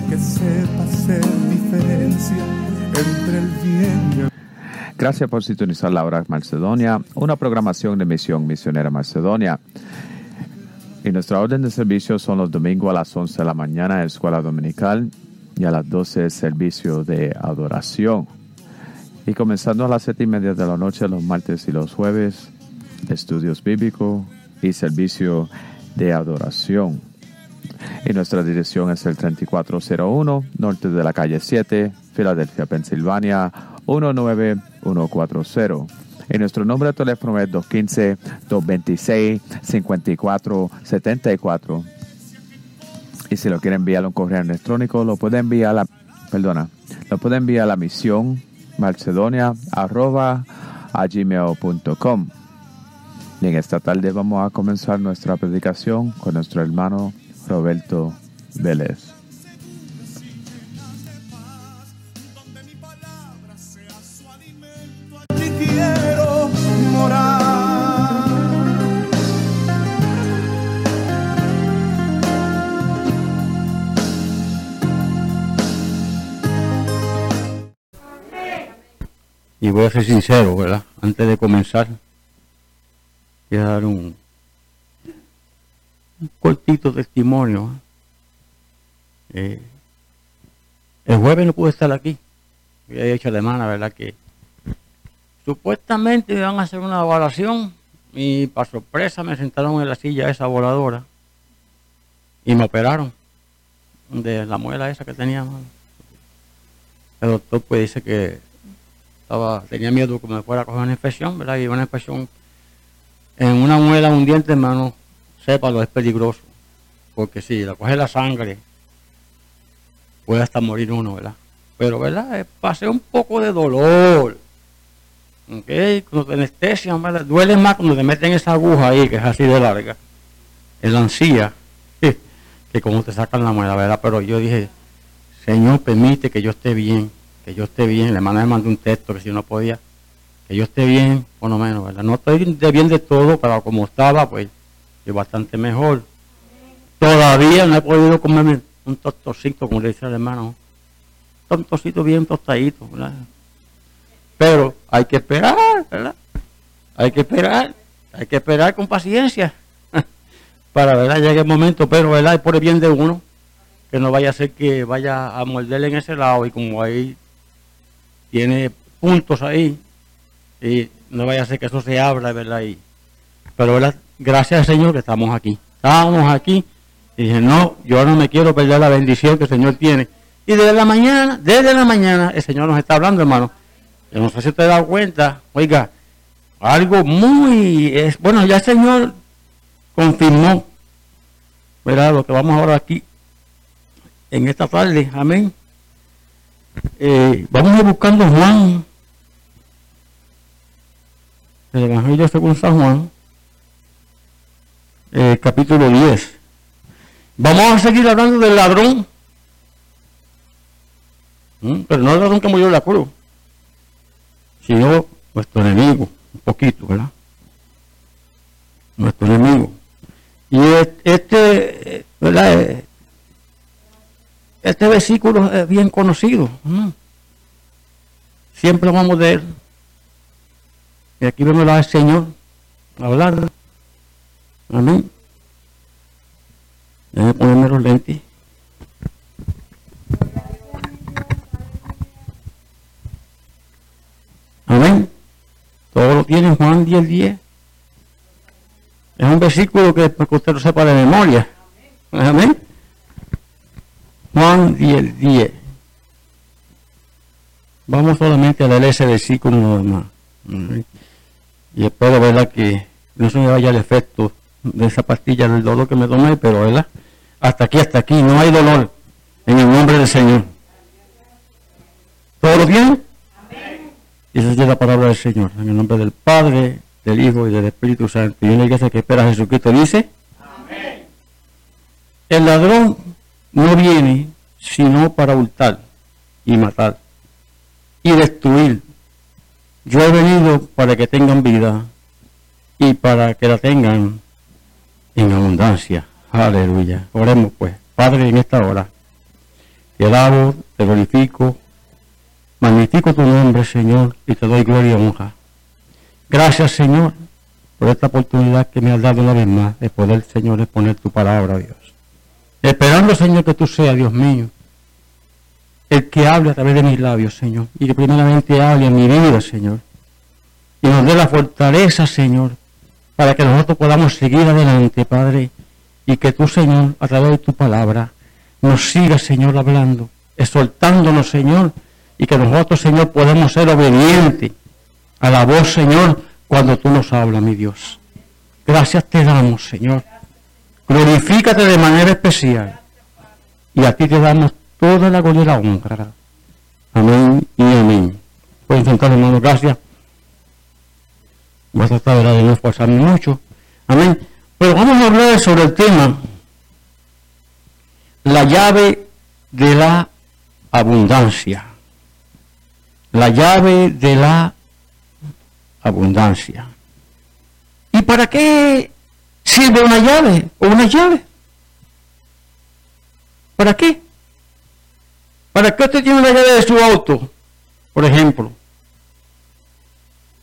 que sepa hacer diferencia entre el bien y el Gracias por sintonizar la hora Macedonia, una programación de Misión Misionera Macedonia. Y nuestra orden de servicio son los domingos a las 11 de la mañana, escuela dominical, y a las 12 servicio de adoración. Y comenzando a las 7 y media de la noche, los martes y los jueves, estudios bíblicos y servicio de adoración. Y nuestra dirección es el 3401 norte de la calle 7, Filadelfia, Pensilvania 19140. Y nuestro número de teléfono es 215-226-5474. Y si lo quiere enviar a un correo electrónico, lo puede enviar a la, perdona, lo puede enviar a la misión macedonia arroba gmail.com. Y en esta tarde vamos a comenzar nuestra predicación con nuestro hermano Roberto Vélez. Quiero. Y voy a ser sincero, ¿verdad? Antes de comenzar, a dar un, un cortito testimonio. ¿eh? Eh, el jueves no pude estar aquí. Había hecho de mano, ¿verdad? Que supuestamente me iban a hacer una evaluación y para sorpresa me sentaron en la silla esa voladora y me operaron de la muela esa que tenía. El doctor pues dice que estaba, tenía miedo que me fuera a coger una infección, ¿verdad? Y una infección en una muela, un diente, hermano, sépalo, es peligroso. Porque si la coge la sangre, puede hasta morir uno, ¿verdad? Pero, ¿verdad? Eh, Pasé un poco de dolor. ¿Ok? Cuando te anestesian, ¿verdad? Duele más cuando te meten esa aguja ahí, que es así de larga. En la ansía, que como te sacan la muela, ¿verdad? Pero yo dije, Señor, permite que yo esté bien, que yo esté bien. La hermana me mandó un texto que si no podía, que yo esté bien, por lo menos, ¿verdad? No estoy de bien de todo, pero como estaba, pues, bastante mejor. Todavía no he podido comerme un tostocito, como le dice el hermano. Un tostocito bien tostadito. Pero hay que esperar, ¿verdad? Hay que esperar, hay que esperar con paciencia para, ¿verdad? Llegue el momento, pero, ¿verdad? Es por el bien de uno, que no vaya a ser que vaya a morderle en ese lado y como ahí tiene puntos ahí, y no vaya a ser que eso se abra, ¿verdad? Y, pero, ¿verdad? Gracias Señor que estamos aquí. Estamos aquí Y dije, no, yo no me quiero perder la bendición que el Señor tiene. Y desde la mañana, desde la mañana, el Señor nos está hablando, hermano. Yo no sé si usted ha dado cuenta, oiga, algo muy, es, bueno, ya el Señor confirmó, ¿verdad? Lo que vamos ahora aquí, en esta tarde, amén. Eh, vamos a ir buscando Juan, el Evangelio según San Juan, eh, capítulo 10. Vamos a seguir hablando del ladrón, ¿Mm? pero no el ladrón que murió en la cruz, sino nuestro enemigo, un poquito, ¿verdad? Nuestro enemigo. Y este, ¿verdad? Este versículo es bien conocido. Siempre vamos de él. Y aquí vemos al Señor hablando. Amén. Déjame ponerme los lentes. Amén. Todo lo tiene Juan 10, 10. Es un versículo que, que usted lo sepa de memoria. Amén. Juan 10, 10. Vamos solamente a leer ese versículo normal. Y espero, ¿verdad? Que no se me vaya el efecto de esa pastilla del dolor que me tomé, pero, ¿verdad? Hasta aquí, hasta aquí, no hay dolor. En el nombre del Señor. ¿Todo bien? Y esa es la palabra del Señor. En el nombre del Padre, del Hijo y del Espíritu Santo. Y una iglesia que espera a Jesucristo dice. Amén. El ladrón no viene sino para hurtar y matar y destruir. Yo he venido para que tengan vida y para que la tengan en abundancia. Aleluya. Oremos pues. Padre, en esta hora, te alabo, te glorifico, magnifico tu nombre, Señor, y te doy gloria y honra. Gracias, Señor, por esta oportunidad que me has dado una vez más de poder, Señor, exponer tu palabra, Dios. Esperando, Señor, que tú seas, Dios mío, el que hable a través de mis labios, Señor. Y que primeramente hable en mi vida, Señor. Y nos dé la fortaleza, Señor, para que nosotros podamos seguir adelante, Padre. Y que tú, Señor, a través de tu palabra, nos sigas, Señor, hablando, exhortándonos, Señor. Y que nosotros, Señor, podamos ser obedientes a la voz, Señor, cuando tú nos hablas, mi Dios. Gracias te damos, Señor. Glorifícate de manera especial. Y a ti te damos toda la gloria y la honra. Amén y amén. Pueden sentar, hermanos, gracias. Voy a tratar de no esforzarme mucho. Amén. Pero vamos a hablar sobre el tema la llave de la abundancia. La llave de la abundancia. ¿Y para qué sirve una llave o una llave? ¿Para qué? ¿Para qué usted tiene una llave de su auto? Por ejemplo.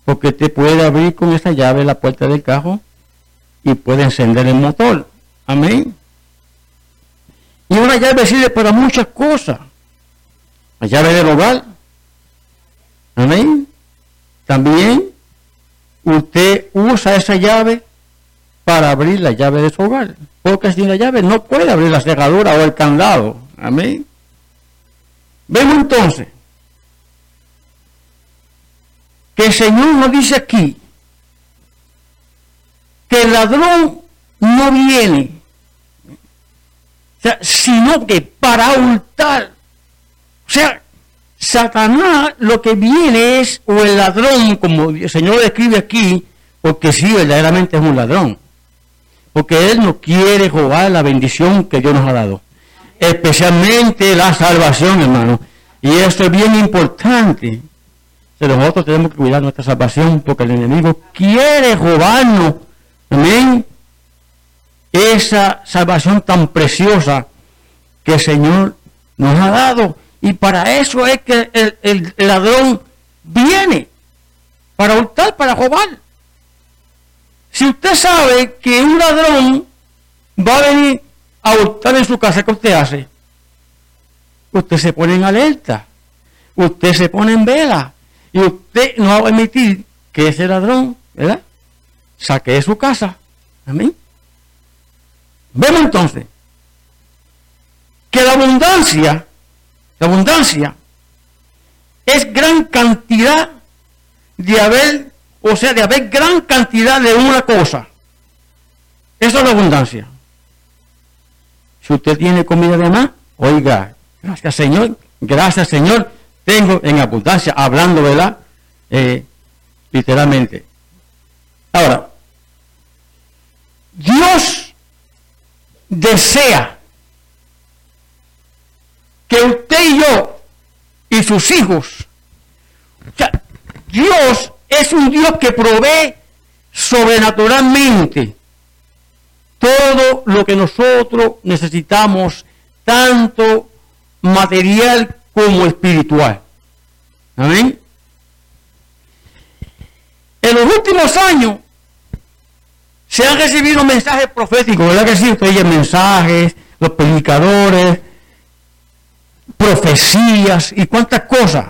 Porque usted puede abrir con esa llave la puerta del carro y puede encender el motor. Amén. Y una llave sirve para muchas cosas. La llave del hogar. Amén. También usted usa esa llave para abrir la llave de su hogar. Porque sin la llave no puede abrir la cerradura o el candado. Amén. Vemos entonces que el Señor nos dice aquí que el ladrón no viene, sino que para hurtar. O sea, Satanás lo que viene es, o el ladrón, como el Señor describe aquí, porque sí, verdaderamente es un ladrón. Porque Él no quiere robar la bendición que Dios nos ha dado especialmente la salvación, hermano. Y esto es bien importante. Nosotros tenemos que cuidar nuestra salvación porque el enemigo quiere robarnos. Amén. Esa salvación tan preciosa que el Señor nos ha dado. Y para eso es que el, el ladrón viene. Para hurtar, para robar. Si usted sabe que un ladrón va a venir a hurtar en su casa, ¿qué usted hace? Usted se pone en alerta, usted se pone en vela y usted no va a permitir que ese ladrón, ¿verdad? Saque de su casa. Amén. Vemos entonces que la abundancia, la abundancia es gran cantidad de haber, o sea, de haber gran cantidad de una cosa. Eso es la abundancia. Si usted tiene comida de más, oiga, gracias Señor, gracias Señor, tengo en abundancia, hablando, ¿verdad? Eh, literalmente. Ahora, Dios desea que usted y yo y sus hijos, Dios es un Dios que provee sobrenaturalmente todo lo que nosotros necesitamos, tanto material como espiritual. Amén. En los últimos años se han recibido mensajes proféticos, ¿verdad que sí? Ustedes mensajes, los predicadores, profecías y cuántas cosas.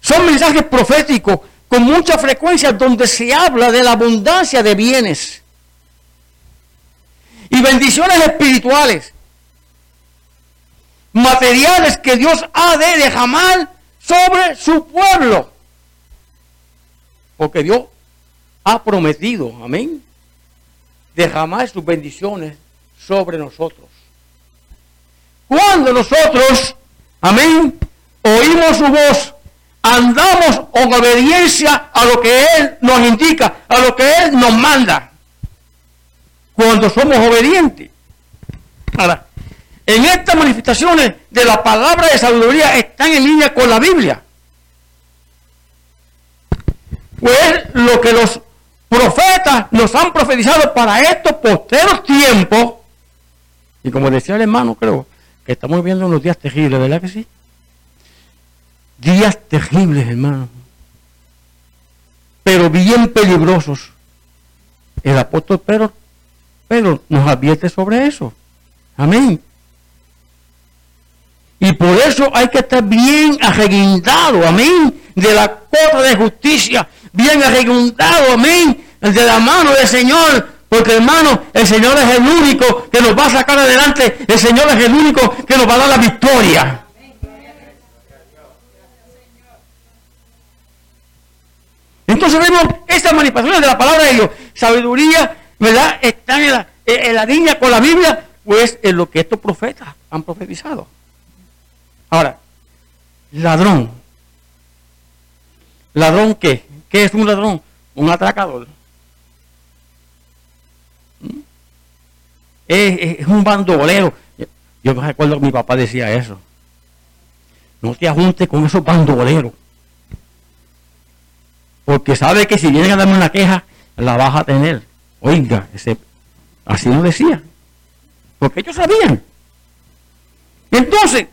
Son mensajes proféticos con mucha frecuencia donde se habla de la abundancia de bienes y bendiciones espirituales, materiales que Dios ha de derramar sobre su pueblo. Porque Dios ha prometido, amén, derramar sus bendiciones sobre nosotros. Cuando nosotros, amén, oímos su voz, andamos en obediencia a lo que Él nos indica, a lo que Él nos manda. Cuando somos obedientes. Ahora, en estas manifestaciones de la palabra de sabiduría están en línea con la Biblia. Pues lo que los profetas nos han profetizado para estos posteros tiempos. Y como decía el hermano, creo, que estamos viviendo unos días terribles, ¿verdad que sí? Días terribles, hermano. Pero bien peligrosos. El apóstol Pedro, Pedro nos advierte sobre eso. Amén. Y por eso hay que estar bien arreguindado, amén, de la cosa de justicia, bien arreguindado, amén, de la mano del Señor, porque hermano, el Señor es el único que nos va a sacar adelante. El Señor es el único que nos va a dar la victoria. Entonces vemos estas manifestaciones de la palabra de Dios. Sabiduría, ¿verdad? Están en la, en la línea con la Biblia, pues en lo que estos profetas han profetizado. Ahora, ladrón. ¿Ladrón qué? ¿Qué es un ladrón? Un atracador. es, un bandolero. Yo me recuerdo que mi papá decía eso. No te ajuntes con esos bandoleros. Porque sabe que si vienen a darme una queja, la vas a tener. Oiga, así no decía. Porque ellos sabían. Entonces,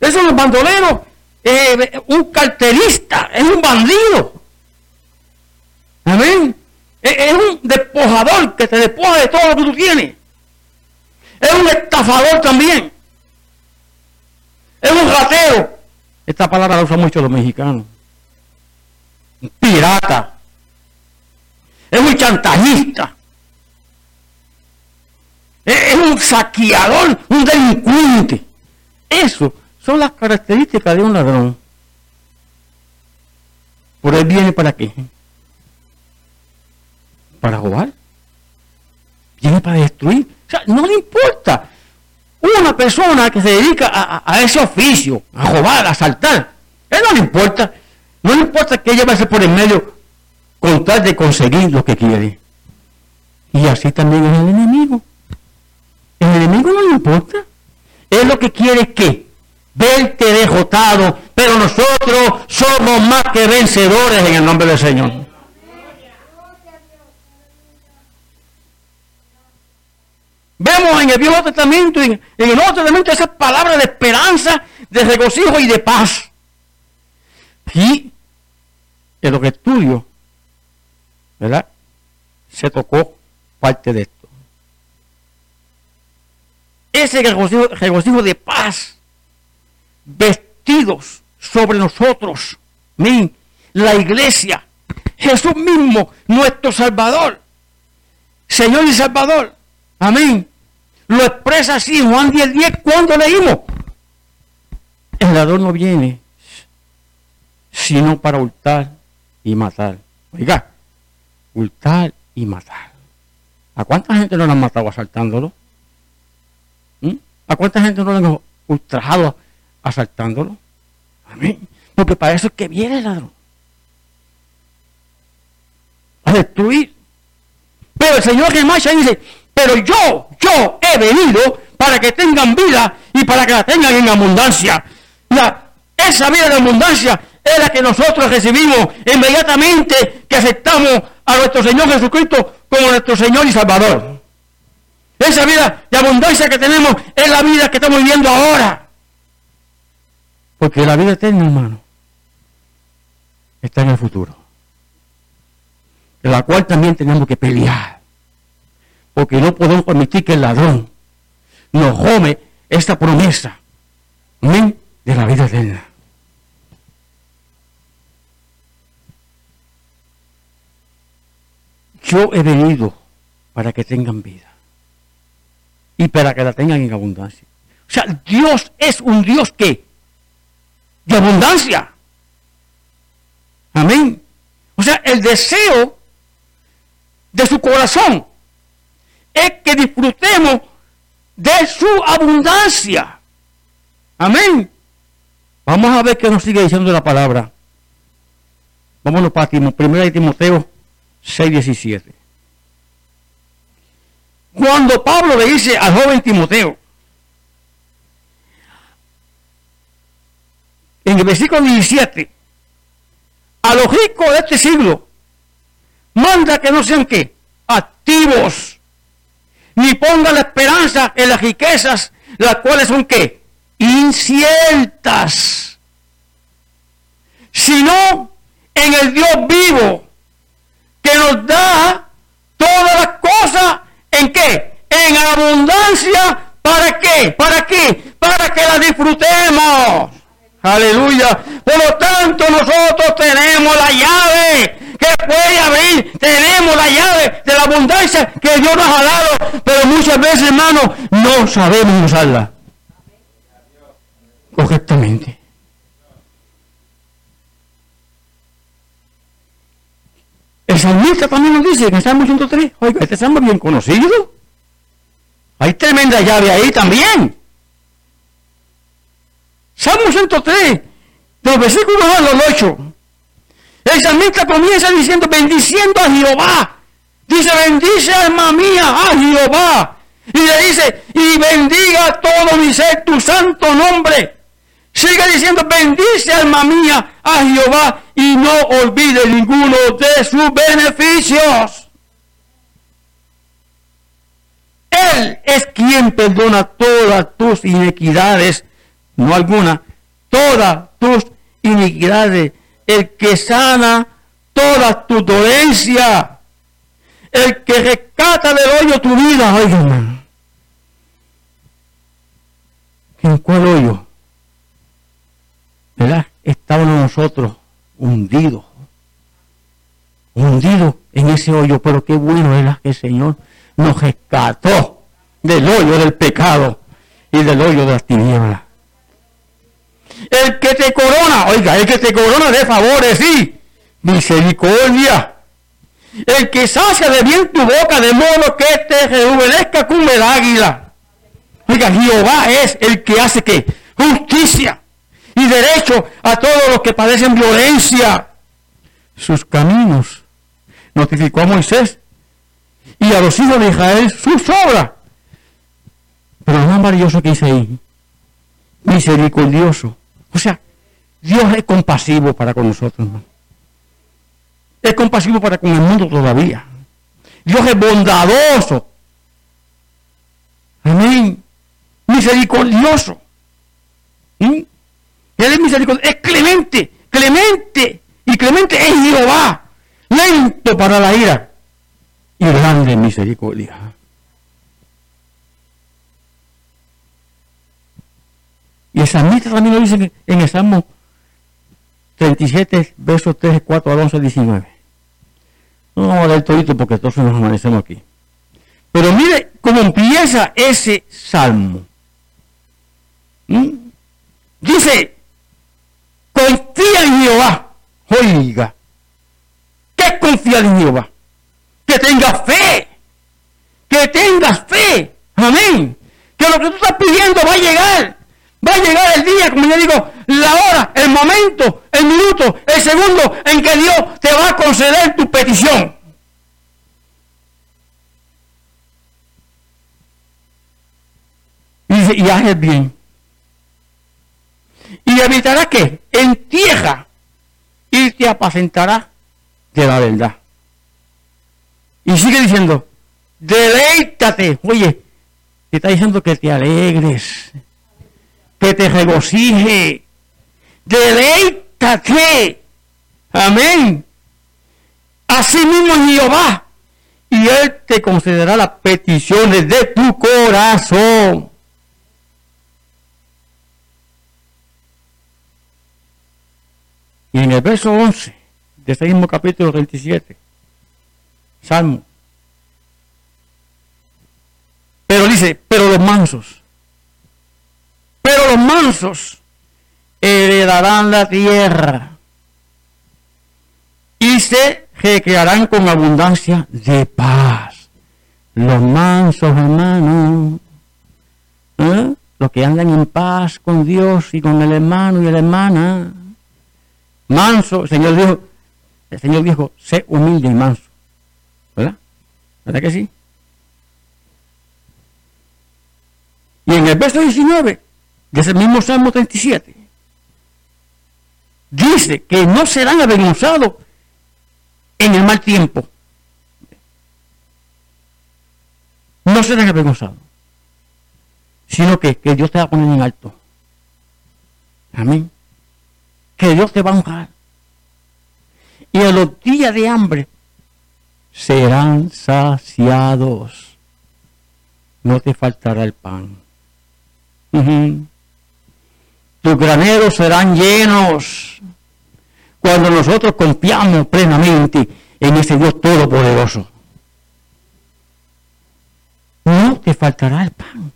esos los bandoleros, eh, un carterista, es un bandido. Amén. Es, un despojador que te despoja de todo lo que tú tienes. Es un estafador también. Es un ratero. Esta palabra la usan mucho los mexicanos. Un pirata. Es un chantajista. Es un saqueador, un delincuente. Eso son las características de un ladrón. Por él viene para qué? Para robar. Viene para destruir. O sea, no le importa. Una persona que se dedica a, ese oficio, a robar, a asaltar, él no le importa. No le importa que ella vaya por el medio con tal de conseguir lo que quiere. Y así también es el enemigo. El enemigo no le importa. Él lo que quiere es que verte derrotado, pero nosotros somos más que vencedores en el nombre del Señor. Vemos en el Viejo Testamento en el Nuevo Testamento esas palabras de esperanza, de regocijo y de paz. Y en lo que estudio, ¿verdad? Se tocó parte de esto. Ese regocijo, regocijo de paz, vestidos sobre nosotros, la iglesia, Jesús mismo, nuestro Salvador, Señor y Salvador, Amén. lo expresa así Juan 10, 10 cuando leímos. El ladrón no viene sino para hurtar y matar. Oiga, hurtar y matar. ¿A cuánta gente no lo han matado asaltándolo? ¿Mm? ¿A cuánta gente no lo han ultrajado asaltándolo? Amén. Porque para eso es que viene el ladrón. A destruir. Pero el Señor Gemacha dice, pero yo, yo he venido para que tengan vida y para que la tengan en abundancia. La, esa vida de abundancia es la que nosotros recibimos inmediatamente que aceptamos a nuestro Señor Jesucristo como nuestro Señor y Salvador. Esa vida de abundancia que tenemos es la vida que estamos viviendo ahora. Porque la vida eterna, hermano, está en el futuro. De la cual también tenemos que pelear. Porque no podemos permitir que el ladrón nos jome esta promesa de la vida eterna. Yo he venido para que tengan vida y para que la tengan en abundancia. O sea, Dios es un Dios que de abundancia. Amén. O sea, el deseo de su corazón es que disfrutemos de su abundancia. Amén. Vamos a ver qué nos sigue diciendo la palabra. Vámonos para Primera de Timoteo 6:17. Cuando Pablo le dice al joven Timoteo, en el versículo 17, a los ricos de este siglo, manda que no sean qué, activos, ni pongan la esperanza en las riquezas, las cuales son qué, inciertas, sino en el Dios vivo, que nos da todas las cosas en qué? En abundancia. ¿Para qué? ¿Para qué? Para que la disfrutemos. Aleluya. Por lo tanto, nosotros tenemos la llave que puede abrir. Tenemos la llave de la abundancia que Dios nos ha dado. Pero muchas veces, hermano, no sabemos usarla correctamente. El salmista también nos dice en el Salmo 103, oiga, este salmo es bien conocido. Hay tremenda llave ahí también. Salmo 103, de los versículos 1 los 8. El salmista comienza diciendo, bendiciendo a Jehová. Dice, bendice alma mía a Jehová. Y le dice, y bendiga todo mi ser tu santo nombre. Sigue diciendo, bendice alma mía a Jehová y no olvide ninguno de sus beneficios. Él es quien perdona todas tus iniquidades, no alguna, todas tus iniquidades. El que sana toda tu dolencia. El que rescata del hoyo tu vida. Oigan, ¿en cuál hoyo? ¿verdad? Estábamos nosotros hundidos, hundidos en ese hoyo, pero qué bueno era que el Señor nos rescató del hoyo del pecado y del hoyo de las tinieblas. El que te corona, oiga, el que te corona de favores, sí, misericordia. El que sacia de bien tu boca de modo que te rejuvenezca como el águila. Oiga, Jehová es el que hace que justicia y derecho a todos los que padecen violencia. Sus caminos notificó a Moisés y a los hijos de Israel sus obras. Pero lo más maravilloso que dice ahí, misericordioso. O sea, Dios es compasivo para con nosotros, Es compasivo para con el mundo todavía. Dios es bondadoso. Amén. Misericordioso. ¿Mm? Él es misericordioso, es clemente, clemente. Y clemente es Jehová, lento para la ira y grande misericordia. Y el salmista también lo dice en el Salmo 37, versos 3, 4 al 11, 19. No vamos a dar todito porque todos nos amanecemos aquí. Pero mire cómo empieza ese salmo. ¿Mm? Dice, confía en Jehová. Oiga, ¿qué es confiar en Jehová? Que tengas fe, que tengas fe. Amén. Que lo que tú estás pidiendo va a llegar. Va a llegar el día, como yo digo, la hora, el momento, el minuto, el segundo en que Dios te va a conceder tu petición. Y dice, y haz bien. Y evitará que en tierra y te apacentará de la verdad. Y sigue diciendo, deleítate. Oye, te está diciendo que te alegres, que te regocije, deleítate. Amén. Así mismo Jehová. Y Él te concederá las peticiones de tu corazón. Y en el verso 11 de este mismo capítulo 27, Salmo. Pero dice, pero los mansos, mansos heredarán la tierra y se recrearán con abundancia de paz. Los mansos, hermanos, ¿eh? los que andan en paz con Dios y con el hermano y la hermana, manso, Señor dijo, el Señor dijo, sé humilde y manso. ¿Verdad? ¿Verdad que sí? Y en el verso 19 de ese mismo Salmo 37, dice que no serán avergonzados en el mal tiempo. No serán avergonzados, sino que, que Dios te va a poner en alto. Amén que Dios te va a honrar. Y en los días de hambre serán saciados. No te faltará el pan. Tus graneros serán llenos cuando nosotros confiamos plenamente en ese Dios todopoderoso. No te faltará el pan.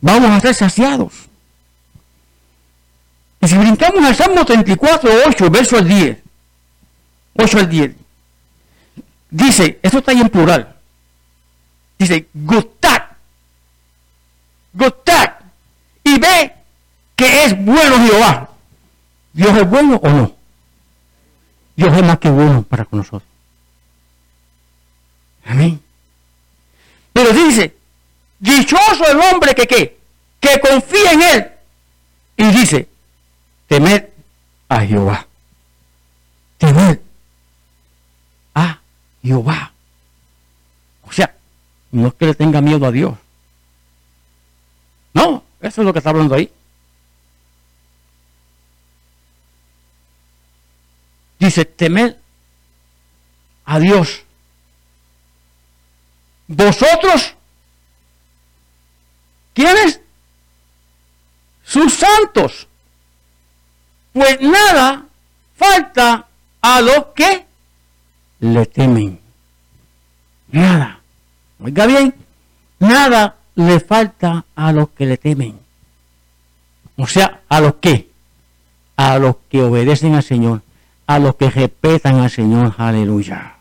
Vamos a ser saciados. Y si brincamos al Salmo 34, 8, verso al 10, 8 al 10, dice, esto está ahí en plural, dice, gustad, gustad, que es bueno Jehová. ¿Dios es bueno o no? Dios es más que bueno para con nosotros. Amén. Pero dice, dichoso el hombre que qué, que confía en él. Y dice, temed a Jehová. Temed a Jehová. O sea, no es que le tenga miedo a Dios. No, eso es lo que está hablando ahí. Dice, temed a Dios. Vosotros, ¿quiénes? Sus santos pues nada falta a los que le temen. Nada. Oiga bien, nada le falta a los que le temen. O sea, a los que, a los que obedecen al Señor, a los que respetan al Señor, aleluya.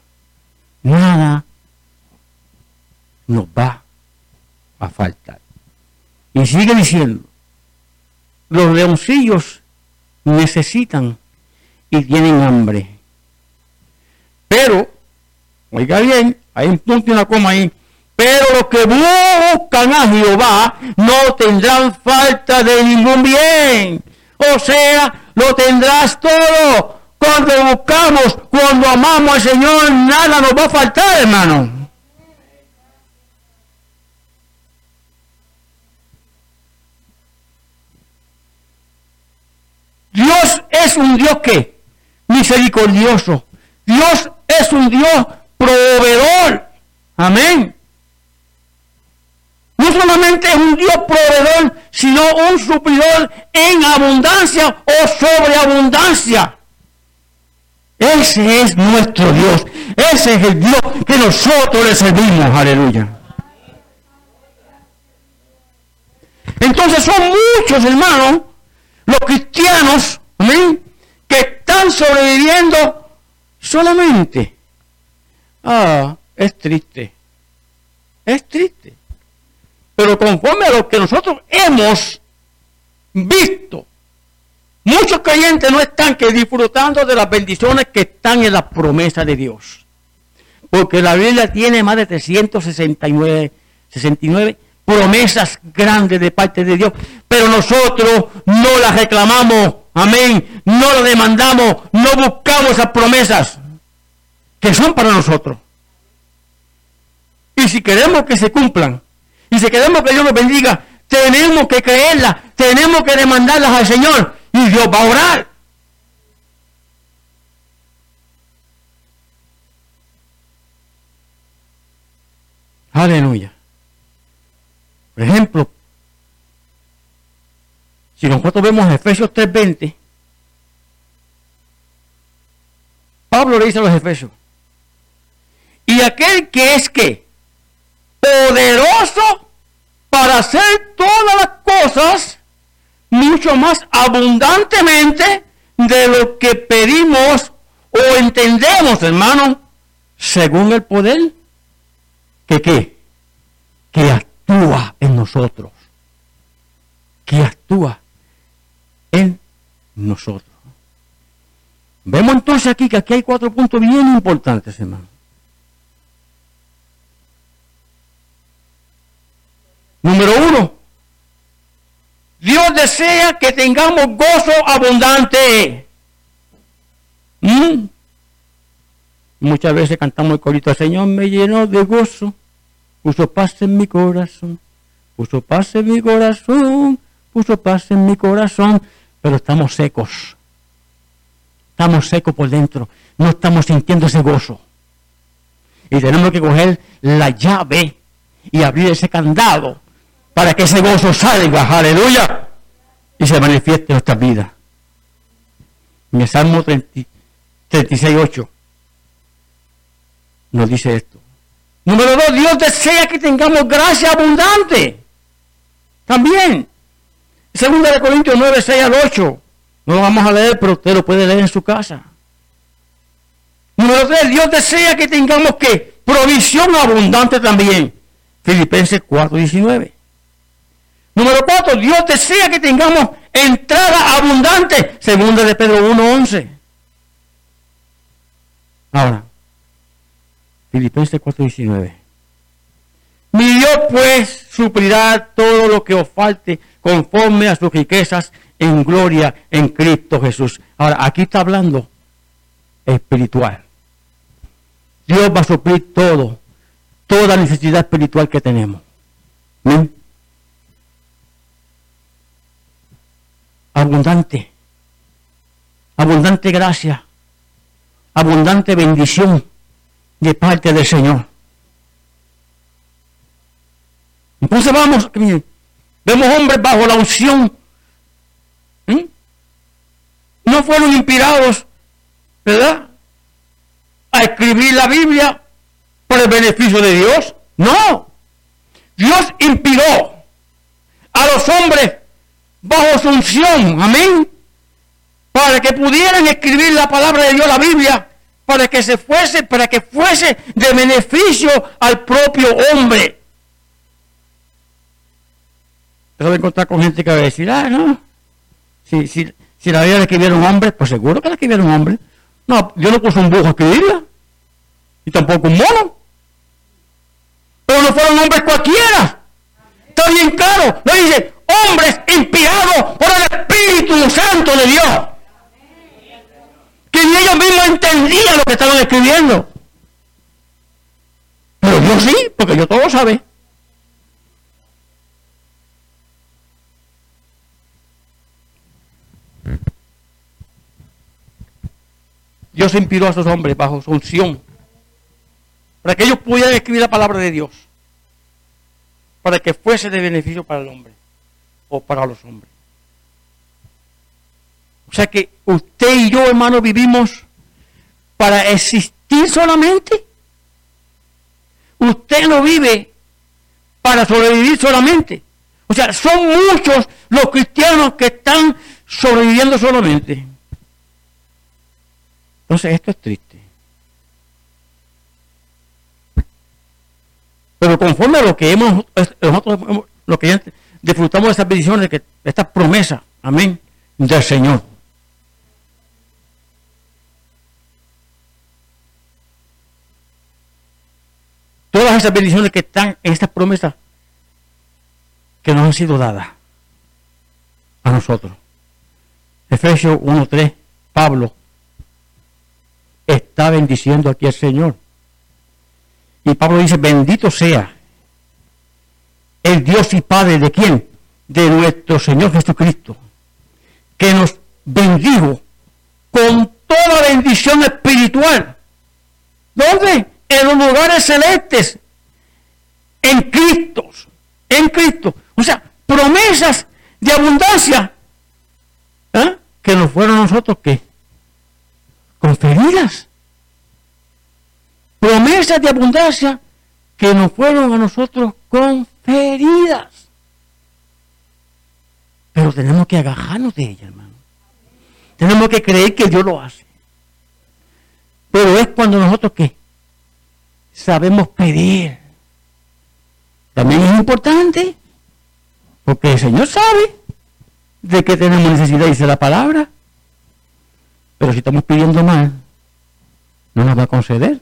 Nada nos va a faltar. Y sigue diciendo, los leoncillos necesitan y tienen hambre. Pero, oiga bien, hay un punto y una coma ahí. Pero los que buscan a Jehová no tendrán falta de ningún bien. O sea, lo tendrás todo. Cuando buscamos, cuando amamos al Señor, nada nos va a faltar, hermano. Dios es un Dios que misericordioso. Dios es un Dios proveedor. Amén. No solamente es un Dios proveedor, sino un suplidor en abundancia o sobreabundancia. Ese es nuestro Dios. Ese es el Dios que nosotros le servimos. Aleluya. Entonces son muchos, hermanos, los cristianos, amén, que están sobreviviendo solamente. Ah, es triste. Es triste. Pero conforme a lo que nosotros hemos visto, muchos creyentes no están que disfrutando de las bendiciones que están en la promesa de Dios. Porque la Biblia tiene más de 369 69 promesas grandes de parte de Dios, pero nosotros no las reclamamos, amén, no las demandamos, no buscamos esas promesas que son para nosotros. Y si queremos que se cumplan, y si queremos que Dios nos bendiga, tenemos que creerlas, tenemos que demandarlas al Señor, y Dios va a orar. Aleluya. Por ejemplo, si nosotros vemos Efesios 3:20, Pablo le dice a los Efesios, y aquel que es que poderoso para hacer todas las cosas mucho más abundantemente de lo que pedimos o entendemos, hermano, según el poder que qué, que actúa en nosotros, que actúa en nosotros. Vemos entonces aquí que aquí hay cuatro puntos bien importantes, hermano. Número uno, Dios desea que tengamos gozo abundante. ¿Mm? Muchas veces cantamos el corito, el Señor me llenó de gozo puso paz en mi corazón, puso paz en mi corazón, puso paz en mi corazón, pero estamos secos. Estamos secos por dentro, no estamos sintiendo ese gozo. Y tenemos que coger la llave y abrir ese candado para que ese gozo salga, aleluya, y se manifieste en nuestras vidas. En el Salmo 36, 8 nos dice esto. Número dos, Dios desea que tengamos gracia abundante. También. Segunda de Corintios 9, 6 al 8. No lo vamos a leer, pero usted lo puede leer en su casa. Número tres, Dios desea que tengamos que provisión abundante también. Filipenses 4, 19. Número cuatro, Dios desea que tengamos entrada abundante. Segunda de Pedro 1, 11. Ahora, Filipenses 4:19. Mi Dios pues suplirá todo lo que os falte conforme a sus riquezas en gloria en Cristo Jesús. Ahora, aquí está hablando espiritual. Dios va a suplir todo, toda necesidad espiritual que tenemos. Abundante, abundante gracia, abundante bendición de parte del Señor. Entonces vamos, vemos hombres bajo la unción. No fueron inspirados, ¿verdad? A escribir la Biblia por el beneficio de Dios. No. Dios inspiró a los hombres bajo su amén, para que pudieran escribir la palabra de Dios, la Biblia, para que se fuese, para que fuese de beneficio al propio hombre. Eso va a encontrar con gente que va a decir, ah, no, si, si, si la Biblia la escribiera un hombre, pues seguro que la escribiera un hombre. No, yo no puse un bujo a escribirla, y tampoco un mono. Pero no fueron hombres cualquiera. Está bien claro, lo dice, hombres inspirados por el Espíritu Santo de Dios que ellos mismos entendían lo que estaban escribiendo. Pero yo sí, porque yo todo lo sabe. Dios inspiró a esos hombres bajo su unción para que ellos pudieran escribir la palabra de Dios, para que fuese de beneficio para el hombre o para los hombres. O sea que usted y yo, hermano, vivimos para existir solamente. Usted no vive para sobrevivir solamente. O sea, son muchos los cristianos que están sobreviviendo solamente. Entonces esto es triste. Pero conforme a lo que hemos, nosotros, lo que disfrutamos de estas bendiciones, de estas promesas, amén, del Señor. Todas esas bendiciones que están en estas promesas que nos han sido dadas a nosotros. Efesios 1.3, Pablo está bendiciendo aquí al Señor. Y Pablo dice, bendito sea el Dios y Padre de quién? De nuestro Señor Jesucristo, que nos bendijo con toda bendición espiritual. ¿Dónde? En los lugares celestes, en Cristo, en Cristo. O sea, promesas de abundancia ¿eh? que nos fueron a nosotros que conferidas. Promesas de abundancia que nos fueron a nosotros conferidas. Pero tenemos que agajarnos de ella, hermano. Tenemos que creer que Dios lo hace. Pero es cuando nosotros que sabemos pedir. También es importante, porque el Señor sabe de que tenemos necesidad, dice la palabra. Pero si estamos pidiendo mal, no nos va a conceder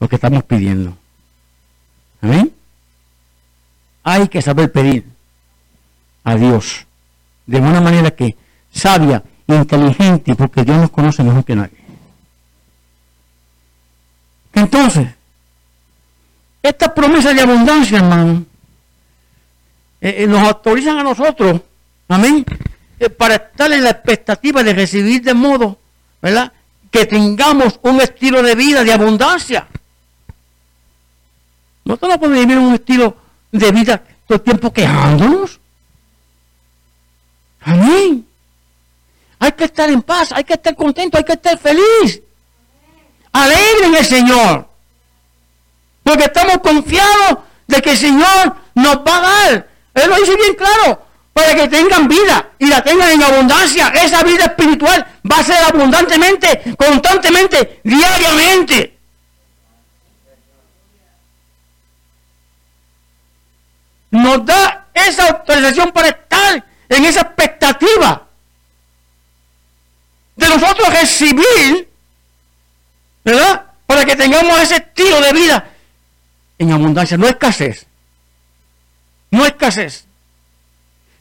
lo que estamos pidiendo. Amén. Hay que saber pedir a Dios de una manera que sabia, inteligente, porque Dios nos conoce mejor que nadie. Entonces, estas promesas de abundancia, hermano, eh, eh, nos autorizan a nosotros, amén, eh, para estar en la expectativa de recibir de modo, ¿verdad? Que tengamos un estilo de vida de abundancia. No podemos vivir un estilo de vida todo el tiempo quejándonos. Amén. Hay que estar en paz, hay que estar contento, hay que estar feliz. Alegre en el Señor. Porque estamos confiados de que el Señor nos va a dar. Él lo dice bien claro. Para que tengan vida y la tengan en abundancia. Esa vida espiritual va a ser abundantemente, constantemente, diariamente. Nos da esa autorización para estar en esa expectativa de nosotros recibir, ¿verdad? Para que tengamos ese estilo de vida en abundancia, no escasez, no escasez,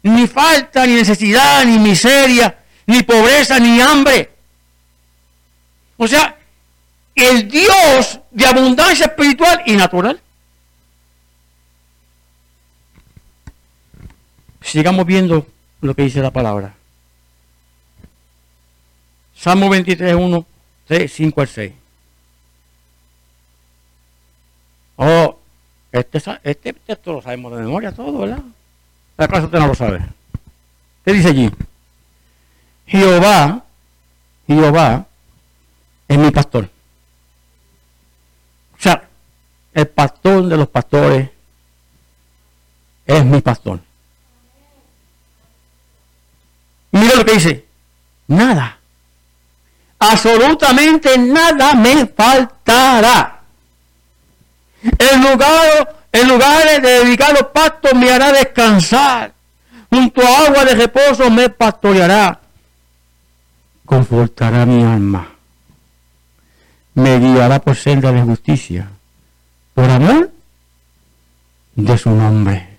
ni falta, ni necesidad, ni miseria, ni pobreza, ni hambre. O sea, el Dios de abundancia espiritual y natural Sigamos viendo lo que dice la palabra. Salmo 23, 1, 3, 5 al 6. Oh, este, este texto lo sabemos de memoria todo, ¿verdad? ¿Acaso usted no lo sabe? ¿Qué dice allí? Jehová, Jehová es mi pastor. O sea, el pastor de los pastores es mi pastor. Lo que dice. Nada. Absolutamente nada me faltará. En lugar, en lugares de dedicados pastos me hará descansar. Junto a agua de reposo me pastoreará. Confortará mi alma. Me guiará por senda de justicia. Por amor de su nombre.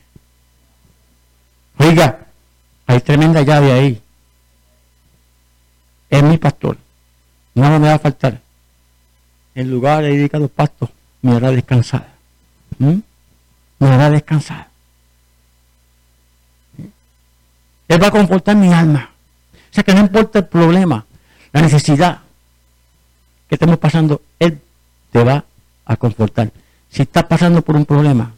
Oiga, hay tremenda llave ahí. Es mi pastor. Nada me va a faltar. En lugar de dedicados pastos, me hará descansar. ¿Mm? Me hará descansar. Él va a confortar mi alma. O sea que no importa el problema, la necesidad que estemos pasando, Él te va a confortar. Si estás pasando por un problema,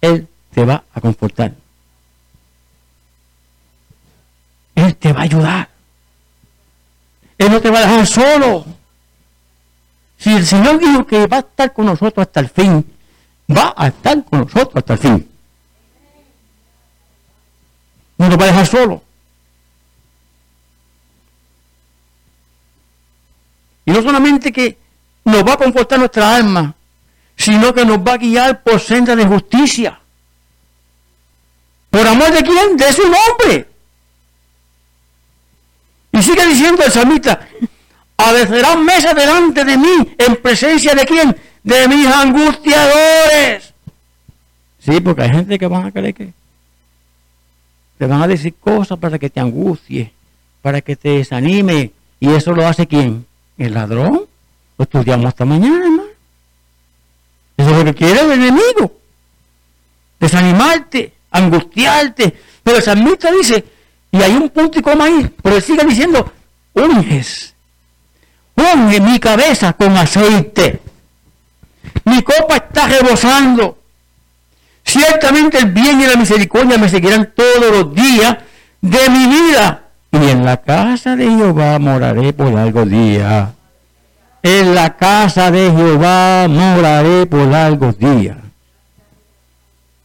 Él te va a confortar. Él te va a ayudar. Él no te va a dejar solo. Si el Señor dijo que va a estar con nosotros hasta el fin, va a estar con nosotros hasta el fin. No nos va a dejar solo. Y no solamente que nos va a comportar nuestra alma, sino que nos va a guiar por senda de justicia. ¿Por amor de quién? De su nombre. Y sigue diciendo el samita, adecerán mesa delante de mí, en presencia de quién? De mis angustiadores. Sí, porque hay gente que van a creer que te van a decir cosas para que te angustie, para que te desanime. ¿Y eso lo hace quién? ¿El ladrón? Lo estudiamos esta mañana, hermano. Eso es lo que quiere el enemigo. Desanimarte, angustiarte. Pero el salmista dice, y hay un punto y coma ahí, pero sigue diciendo, unges, unge mi cabeza con aceite. Mi copa está rebosando. Ciertamente el bien y la misericordia me seguirán todos los días de mi vida. Y en la casa de Jehová moraré por largos días. En la casa de Jehová moraré por largos días.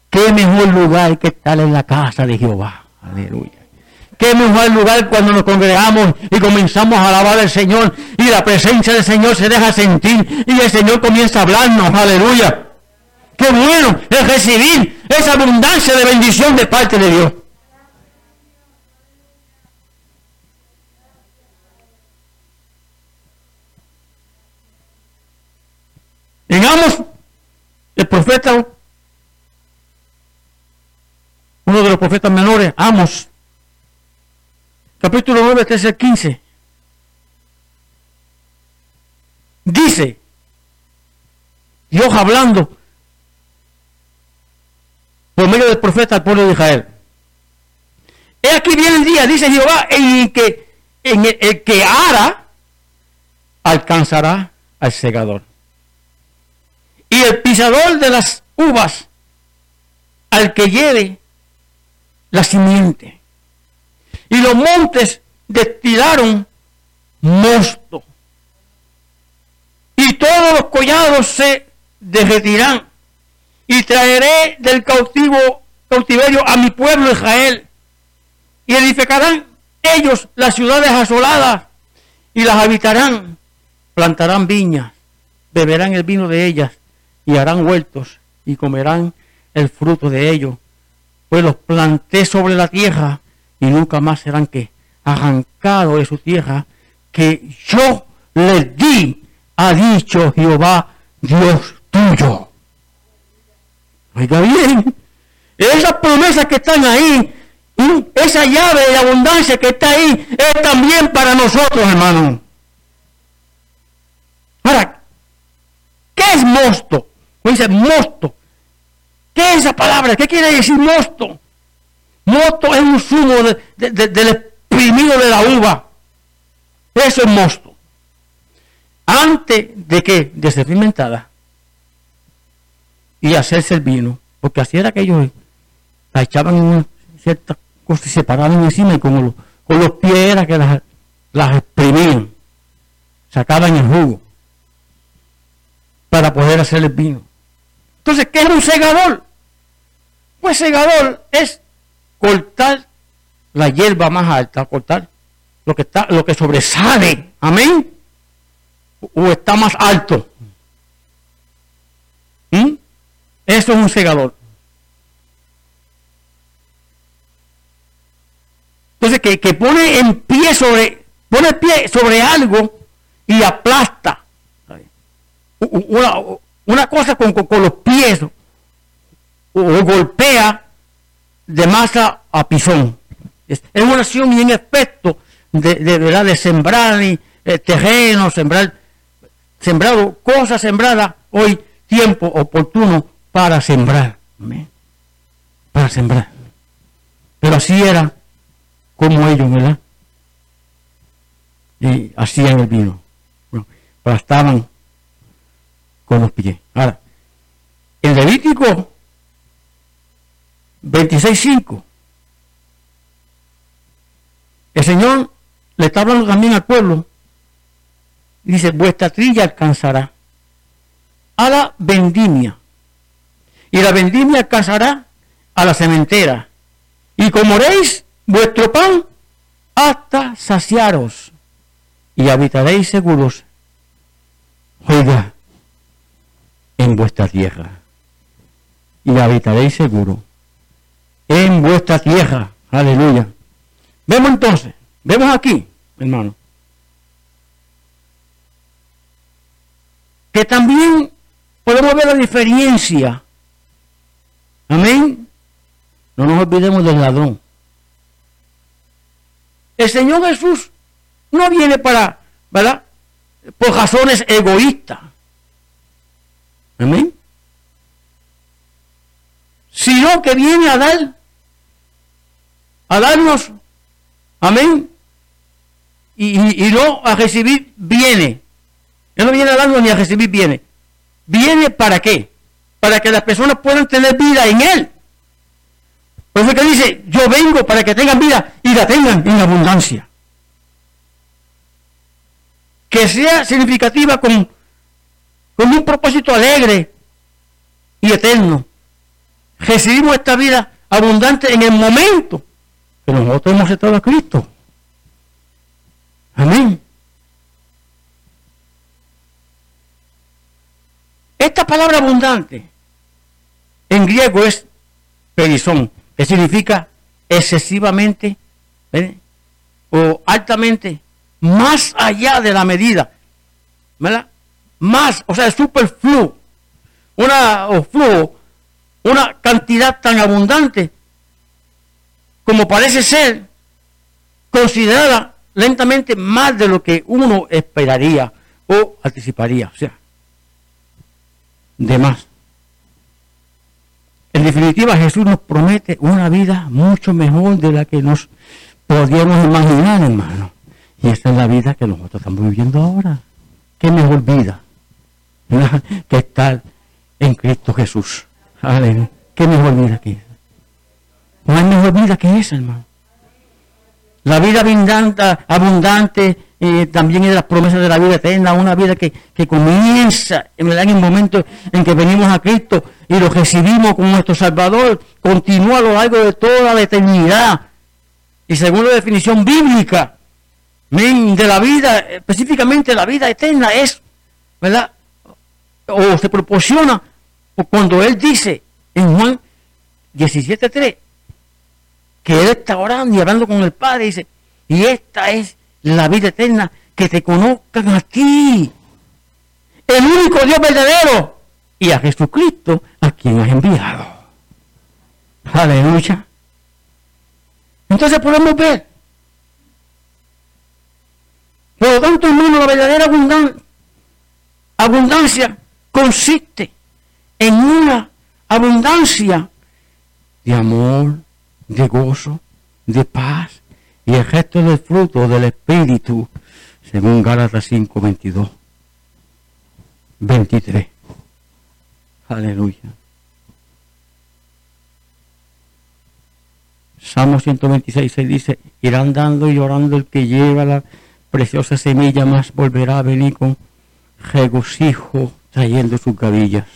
Qué mejor lugar que estar en la casa de Jehová. Aleluya. Qué mejor lugar cuando nos congregamos y comenzamos a alabar al Señor y la presencia del Señor se deja sentir y el Señor comienza a hablarnos. Aleluya. Qué bueno es recibir esa abundancia de bendición de parte de Dios. En el profeta, uno de los profetas menores, Amos, capítulo 9, 13 15, dice, Dios hablando por medio del profeta al pueblo de Israel. He aquí viene el día, dice Jehová, en que en el que ara alcanzará al segador y el pisador de las uvas al que lleve la simiente. Y los montes destilaron mosto. Y todos los collados se derretirán. Y traeré del cautivo, cautiverio a mi pueblo Israel. Y edificarán ellos las ciudades asoladas y las habitarán. Plantarán viñas, beberán el vino de ellas y harán huertos y comerán el fruto de ellos. Pues los planté sobre la tierra y nunca más serán que arrancados de su tierra que yo les di, ha dicho Jehová Dios tuyo. Oiga bien, esas promesas que están ahí, esa llave de abundancia que está ahí, es también para nosotros, hermano. Ahora, ¿qué es mosto? dice mosto. ¿Qué es esa palabra? ¿Qué quiere decir mosto? Mosto es un zumo del exprimido de la uva. Eso es mosto. Antes de que, de ser fermentada y hacerse el vino, porque así era que ellos la echaban en una cierta cosa y se paraban encima y con los, con los pies era que las, las exprimían, sacaban el jugo para poder hacer el vino. Entonces, ¿qué es un segador? Pues segador es cortar la hierba más alta, cortar lo que está, lo que sobresale, amén, o está más alto. ¿Mm? Eso es un segador. Entonces, que, que, pone en pie sobre, pone pie sobre algo y aplasta. Una, una cosa con, los pies o, golpea de masa a pisón. Es, una acción y un efecto de, de, de sembrar eh, terreno, sembrar, sembrar cosas sembradas hoy, tiempo oportuno para sembrar. Para sembrar. Pero así era como ellos, ¿verdad? Y hacían el vino. Bueno, estaban con los pies. Ahora, en Levítico 26.5, el Señor le está hablando también al pueblo dice, vuestra trilla alcanzará a la vendimia. Y la vendimia alcanzará a la cementera. Y comeréis vuestro pan hasta saciaros. Y habitaréis seguros, oiga, en vuestra tierra. Y habitaréis seguro en vuestra tierra. Aleluya. Vemos entonces, vemos aquí, hermano, que también podemos ver la diferencia. Amén. No nos olvidemos del ladrón. El Señor Jesús no viene para, ¿verdad? Por razones egoístas. Amén. Sino que viene a dar, a darnos, amén. Y, y no a recibir bienes. Él no viene a darnos ni a recibir bienes. ¿Viene para qué? Para que las personas puedan tener vida en Él. Por eso que dice, yo vengo para que tengan vida y la tengan en abundancia. Que sea significativa con, con un propósito alegre y eterno. Recibimos esta vida abundante en el momento nosotros hemos aceptado a Cristo. Amén. Esta palabra abundante en griego es perizón que significa excesivamente o altamente, más allá de la medida, ¿verdad? Más, o sea, superfluo, una, o flujo, una cantidad tan abundante como parece ser considerada lentamente más de lo que uno esperaría o anticiparía, o sea, de más. En definitiva, Jesús nos promete una vida mucho mejor de la que nos podríamos imaginar, hermano. Y esta es la vida que nosotros estamos viviendo ahora. ¿Qué mejor vida que estar en Cristo Jesús? ¿Qué mejor vida que esa? No hay mejor vida que esa, hermano. La vida abundante, abundante eh, también es las promesas de la vida eterna, una vida que, comienza en el momento en que venimos a Cristo y lo recibimos como nuestro Salvador, continúa a lo largo de toda la eternidad. Y según la definición bíblica de la vida, específicamente la vida eterna es, ¿verdad? O se proporciona cuando Él dice en Juan 17.3 que Él está orando y hablando con el Padre, dice, y esta es la vida eterna, que te conozcan a ti, el único Dios verdadero, y a Jesucristo a quien has enviado. Aleluya. Entonces podemos ver. Por lo tanto, hermano, la verdadera abundancia consiste en una abundancia de amor, de gozo, de paz, y el resto del fruto del Espíritu, según Gálatas 5, 22, 23. Aleluya. Salmo 126 se dice, irán dando y llorando el que lleva la preciosa semilla, más volverá a venir con regocijo trayendo sus gavillas.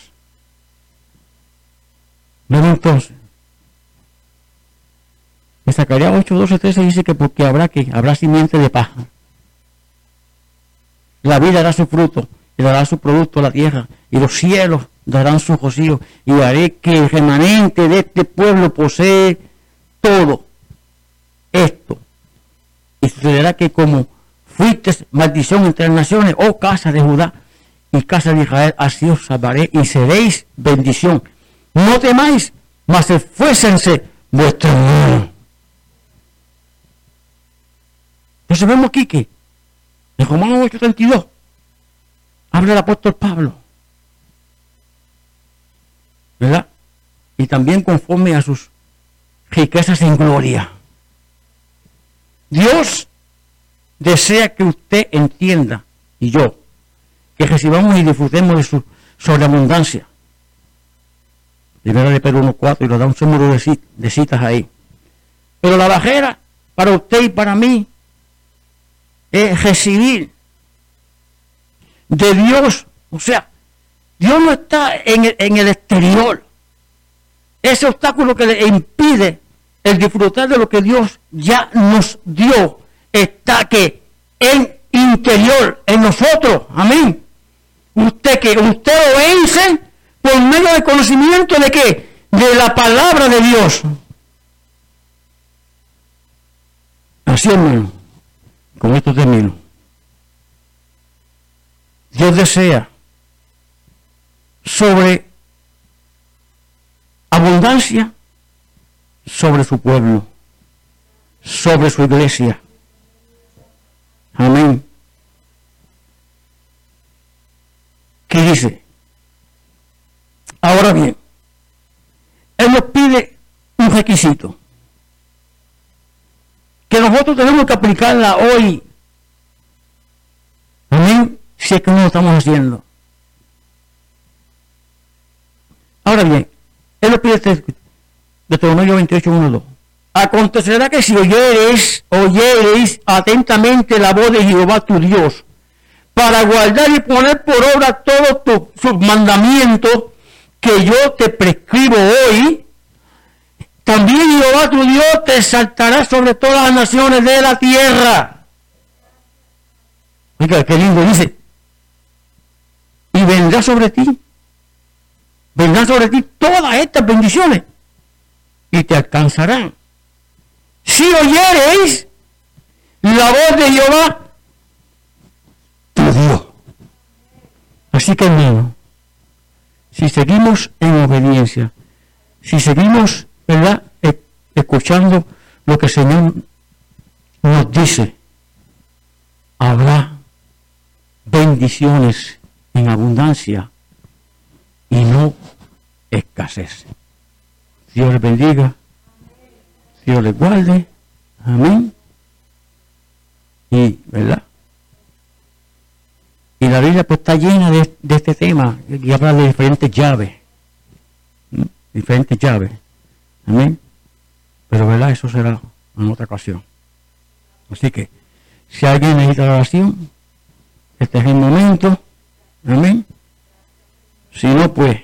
Ven entonces, en Zacarías 8, 12, 13 dice que porque habrá que habrá simiente de paja. La vida dará su fruto y dará su producto a la tierra y los cielos darán su rocío y haré que el remanente de este pueblo posee todo esto. Y sucederá que como fuiste maldición entre las naciones, oh casa de Judá y casa de Israel, así os salvaré y seréis bendición. No temáis, mas esfuércense vuestro hermano. Entonces vemos aquí que en Romanos 8:32 habla el apóstol Pablo. ¿Verdad? Y también conforme a sus riquezas en gloria. Dios desea que usted entienda, y yo, que recibamos y disfrutemos de su sobreabundancia. Primero de Perú 1.4 y lo da un número de citas ahí. Pero la bajera para usted y para mí es recibir de Dios. O sea, Dios no está en el, en el exterior. Ese obstáculo que le impide el disfrutar de lo que Dios ya nos dio está que en interior, en nosotros. Amén. Usted que usted lo vence por medio del conocimiento de qué? De la palabra de Dios. Así hermano, con esto termino. Dios desea sobre abundancia sobre su pueblo, sobre su iglesia. Amén. ¿Qué dice? Ahora bien, Él nos pide un requisito que nosotros tenemos que aplicarla hoy. Amén. Si es que no lo estamos haciendo. Ahora bien, Él nos pide este Deuteronomio 28, 1, 2. Acontecerá que si oyeres, oyeres atentamente la voz de Jehová tu Dios, para guardar y poner por obra todos sus mandamientos que yo te prescribo hoy, también Jehová tu Dios te saltará sobre todas las naciones de la tierra. Oiga, qué lindo dice. Y vendrá sobre ti. Vendrán sobre ti todas estas bendiciones y te alcanzarán. Si oyereis la voz de Jehová, tu. Así que hermano, si seguimos en obediencia, si seguimos, ¿verdad?, e, escuchando lo que el Señor nos dice, habrá bendiciones en abundancia y no escasez. Dios les bendiga. Dios les guarde. Amén. Y, ¿verdad? Y la Biblia pues está llena de, este tema y habla de diferentes llaves. Diferentes llaves. Amén. Pero, ¿verdad? Eso será en otra ocasión. Así que, si alguien necesita la oración, este es el momento. Amén. Si no, pues,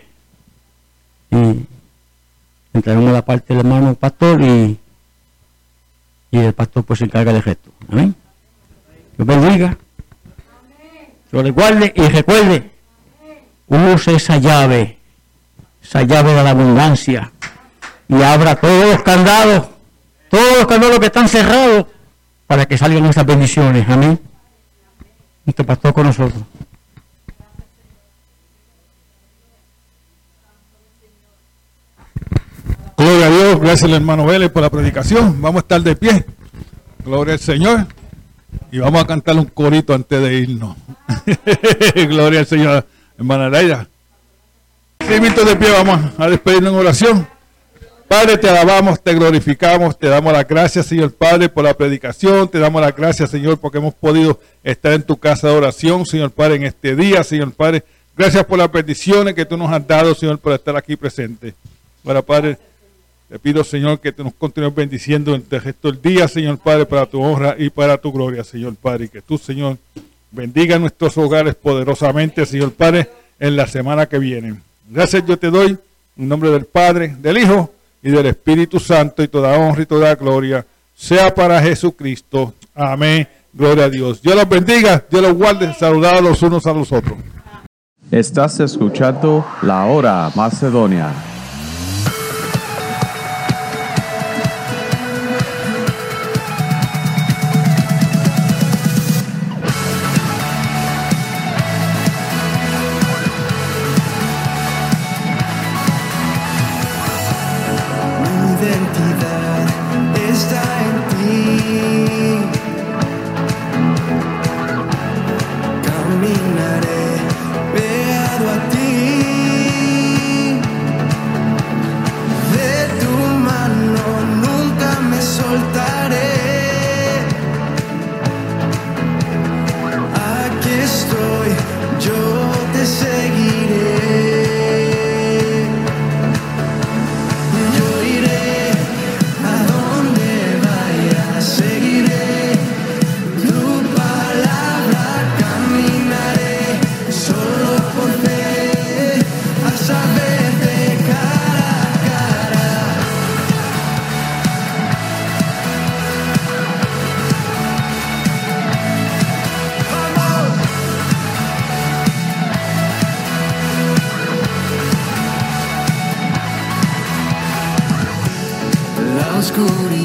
y Entraremos la parte del hermano pastor y, y el pastor pues se encarga del resto. Amén. Dios bendiga. Dios le guarde y recuerde. Use esa llave, esa llave de la abundancia y abra todos los candados, todos los candados que están cerrados para que salgan esas bendiciones. Amén. Nuestro pastor con nosotros. Gloria a Dios, gracias al hermano Vélez por la predicación. Vamos a estar de pie. Gloria al Señor. Y vamos a cantar un corito antes de irnos. Gloria al Señor, hermana Leida. minutos de pie, vamos a despedirnos en oración. Padre, te alabamos, te glorificamos, te damos las gracias, Señor Padre, por la predicación. Te damos las gracias, Señor, porque hemos podido estar en tu casa de oración, Señor Padre, en este día, Señor Padre. Gracias por las bendiciones que tú nos has dado, Señor, por estar aquí presente. Bueno, Padre, te pido, Señor, que te nos continúes bendiciendo en el resto del día, Señor Padre, para tu honra y para tu gloria, Señor Padre. Y que tú, Señor, bendiga nuestros hogares poderosamente, Señor Padre, en la semana que viene. Gracias yo te doy en nombre del Padre, del Hijo y del Espíritu Santo y toda honra y toda gloria sea para Jesucristo. Amén. Gloria a Dios. Dios los bendiga, Dios los guarde, saludados los unos a los otros. Estás escuchando La Hora Macedonia. You.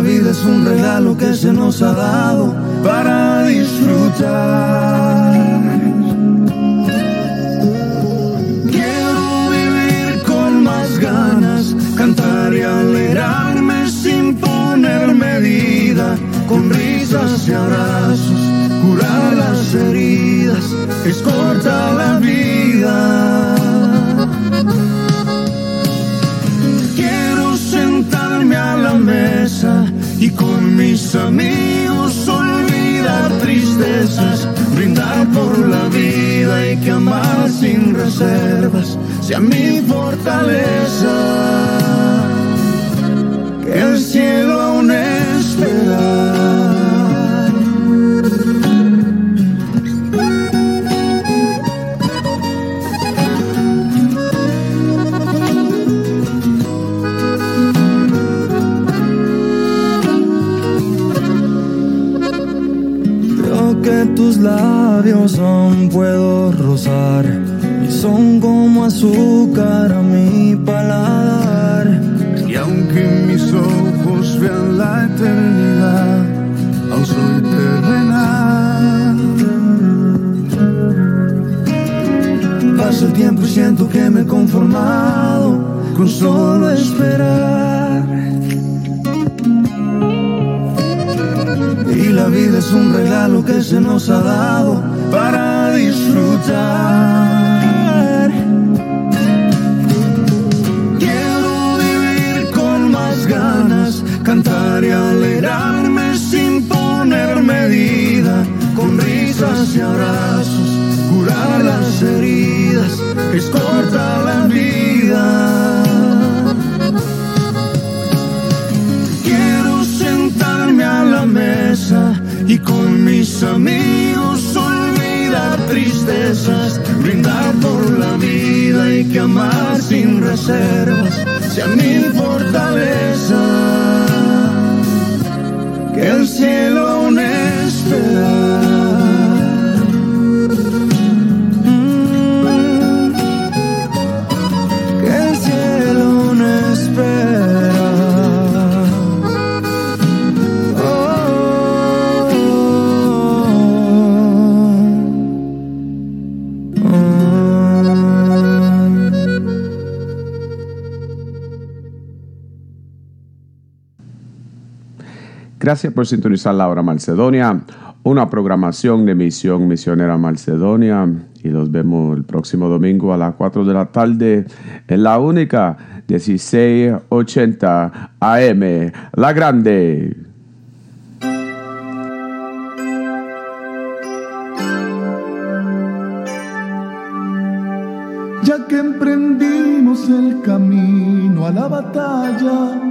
La vida es un regalo que se nos ha dado para disfrutar. Quiero vivir con más ganas, cantar y alegrarme sin poner medida, con risas y abrazos, curar las heridas, escolta la vida. mis amigos, olvidar tristezas, brindar por la vida y que amar sin reservas sea mi fortaleza. Que el cielo aún espera. labios aún puedo rozar y son como azúcar a mi paladar. Y aunque mis ojos vean la eternidad, aún soy terrenal. Paso el tiempo y siento que me he conformado con solo esperar. Vida es un regalo que se nos ha dado para disfrutar. Quiero vivir con más ganas, cantar y alegrarme sin poner medida, con risas y abrazos, curar las heridas, es corta la vida. Amigos olvidar tristezas, brindar por la vida y que amar sin reservas sea mi fortaleza. Que el cielo Gracias por sintonizar la hora Macedonia, una programación de Misión Misionera Macedonia. Y los vemos el próximo domingo a las 4 de la tarde en la única 1680 AM, La Grande. ya que emprendimos el camino a la batalla,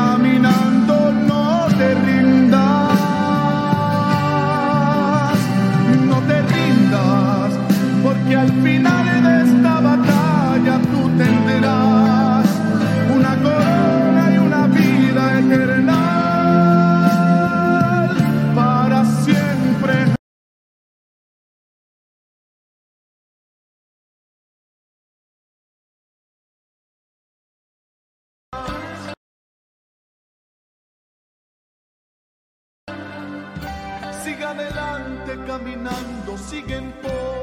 caminando, sigue en pos